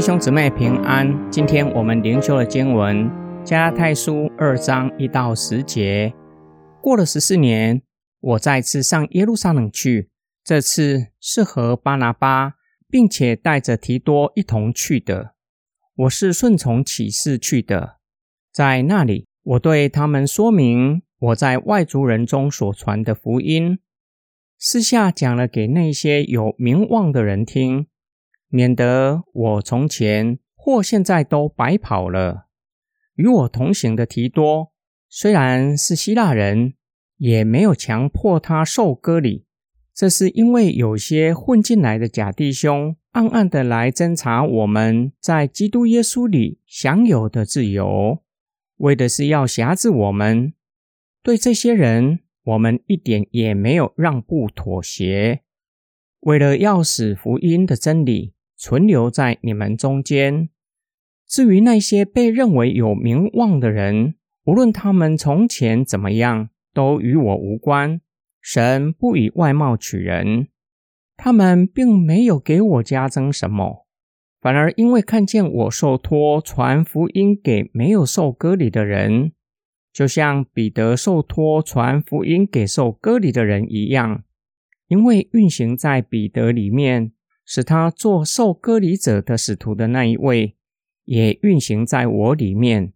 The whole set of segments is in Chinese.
弟兄姊妹平安。今天我们灵修的经文加拉太书二章一到十节。过了十四年，我再次上耶路撒冷去，这次是和巴拿巴，并且带着提多一同去的。我是顺从启示去的，在那里，我对他们说明我在外族人中所传的福音，私下讲了给那些有名望的人听。免得我从前或现在都白跑了。与我同行的提多虽然是希腊人，也没有强迫他受割礼。这是因为有些混进来的假弟兄暗暗的来侦查我们在基督耶稣里享有的自由，为的是要辖制我们。对这些人，我们一点也没有让步妥协。为了要使福音的真理。存留在你们中间。至于那些被认为有名望的人，无论他们从前怎么样，都与我无关。神不以外貌取人，他们并没有给我加增什么，反而因为看见我受托传福音给没有受割礼的人，就像彼得受托传福音给受割礼的人一样，因为运行在彼得里面。使他做受割礼者的使徒的那一位，也运行在我里面，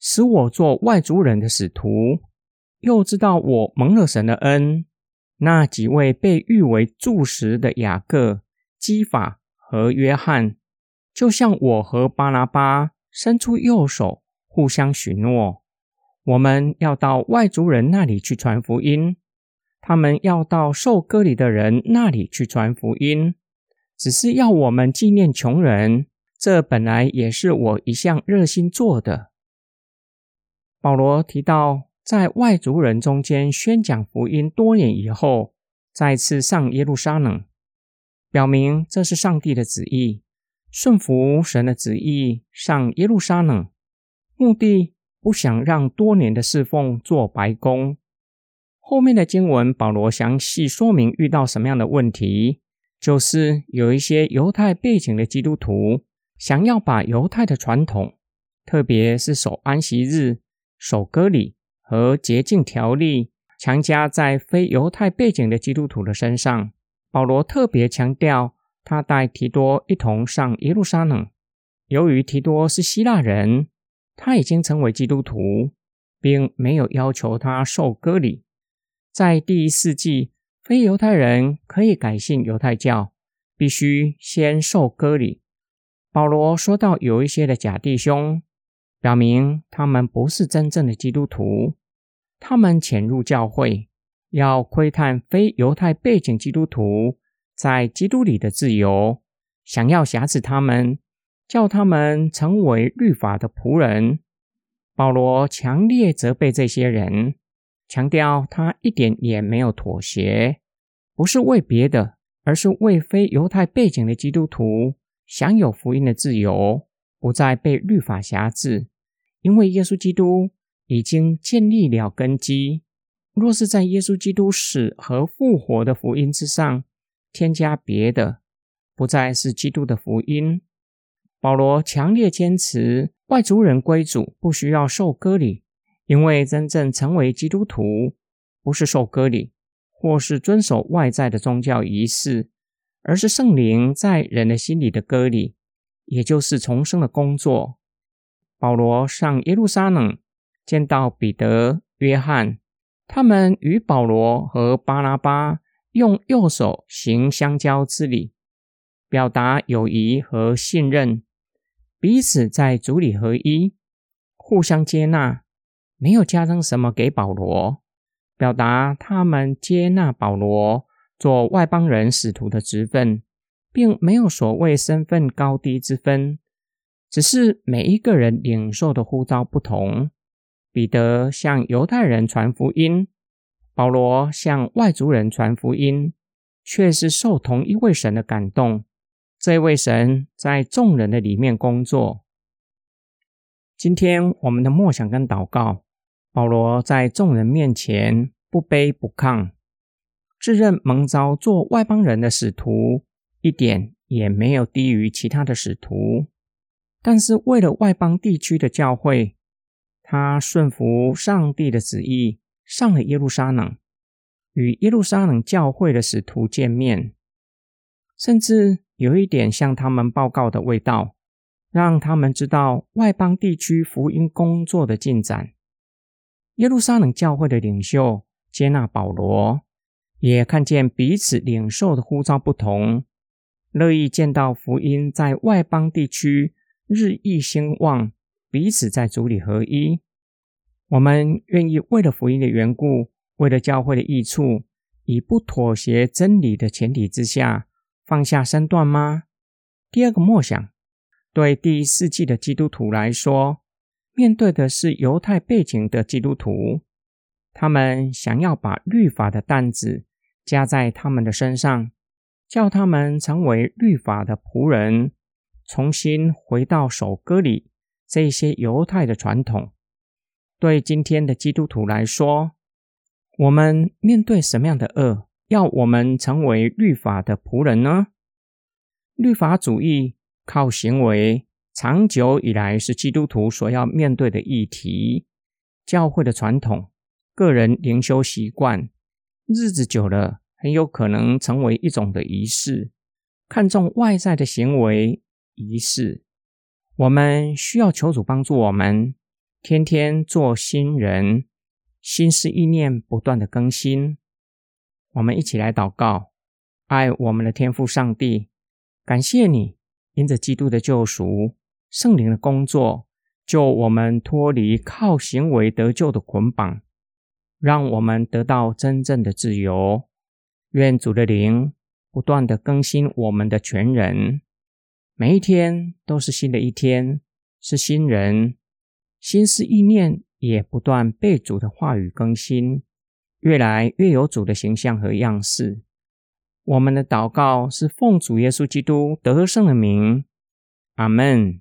使我做外族人的使徒。又知道我蒙了神的恩。那几位被誉为柱石的雅各、基法和约翰，就像我和巴拿巴伸出右手，互相许诺，我们要到外族人那里去传福音，他们要到受割礼的人那里去传福音。只是要我们纪念穷人，这本来也是我一向热心做的。保罗提到，在外族人中间宣讲福音多年以后，再次上耶路撒冷，表明这是上帝的旨意，顺服神的旨意上耶路撒冷，目的不想让多年的侍奉做白工。后面的经文，保罗详细说明遇到什么样的问题。就是有一些犹太背景的基督徒，想要把犹太的传统，特别是守安息日、守割礼和洁净条例，强加在非犹太背景的基督徒的身上。保罗特别强调，他带提多一同上耶路撒冷。由于提多是希腊人，他已经成为基督徒，并没有要求他受割礼。在第一世纪。非犹太人可以改信犹太教，必须先受割礼。保罗说到有一些的假弟兄，表明他们不是真正的基督徒，他们潜入教会，要窥探非犹太背景基督徒在基督里的自由，想要挟持他们，叫他们成为律法的仆人。保罗强烈责备这些人。强调他一点也没有妥协，不是为别的，而是为非犹太背景的基督徒享有福音的自由，不再被律法辖制。因为耶稣基督已经建立了根基。若是在耶稣基督死和复活的福音之上添加别的，不再是基督的福音。保罗强烈坚持外族人归主不需要受割礼。因为真正成为基督徒，不是受割礼，或是遵守外在的宗教仪式，而是圣灵在人的心里的割礼，也就是重生的工作。保罗上耶路撒冷，见到彼得、约翰，他们与保罗和巴拉巴用右手行相交之礼，表达友谊和信任，彼此在主里合一，互相接纳。没有加增什么给保罗，表达他们接纳保罗做外邦人使徒的职分，并没有所谓身份高低之分，只是每一个人领受的呼召不同。彼得向犹太人传福音，保罗向外族人传福音，却是受同一位神的感动。这位神在众人的里面工作。今天我们的默想跟祷告。保罗在众人面前不卑不亢，自认蒙召做外邦人的使徒，一点也没有低于其他的使徒。但是为了外邦地区的教会，他顺服上帝的旨意，上了耶路撒冷，与耶路撒冷教会的使徒见面，甚至有一点向他们报告的味道，让他们知道外邦地区福音工作的进展。耶路撒冷教会的领袖接纳保罗，也看见彼此领受的呼召不同，乐意见到福音在外邦地区日益兴旺，彼此在主里合一。我们愿意为了福音的缘故，为了教会的益处，以不妥协真理的前提之下，放下身段吗？第二个默想，对第一世纪的基督徒来说。面对的是犹太背景的基督徒，他们想要把律法的担子加在他们的身上，叫他们成为律法的仆人，重新回到守割礼这些犹太的传统。对今天的基督徒来说，我们面对什么样的恶，要我们成为律法的仆人呢？律法主义靠行为。长久以来是基督徒所要面对的议题，教会的传统、个人灵修习惯，日子久了，很有可能成为一种的仪式，看重外在的行为仪式。我们需要求主帮助我们，天天做新人，心思意念不断的更新。我们一起来祷告，爱我们的天父上帝，感谢你，因着基督的救赎。圣灵的工作，救我们脱离靠行为得救的捆绑，让我们得到真正的自由。愿主的灵不断的更新我们的全人，每一天都是新的一天，是新人，心思意念也不断被主的话语更新，越来越有主的形象和样式。我们的祷告是奉主耶稣基督得胜的名，阿门。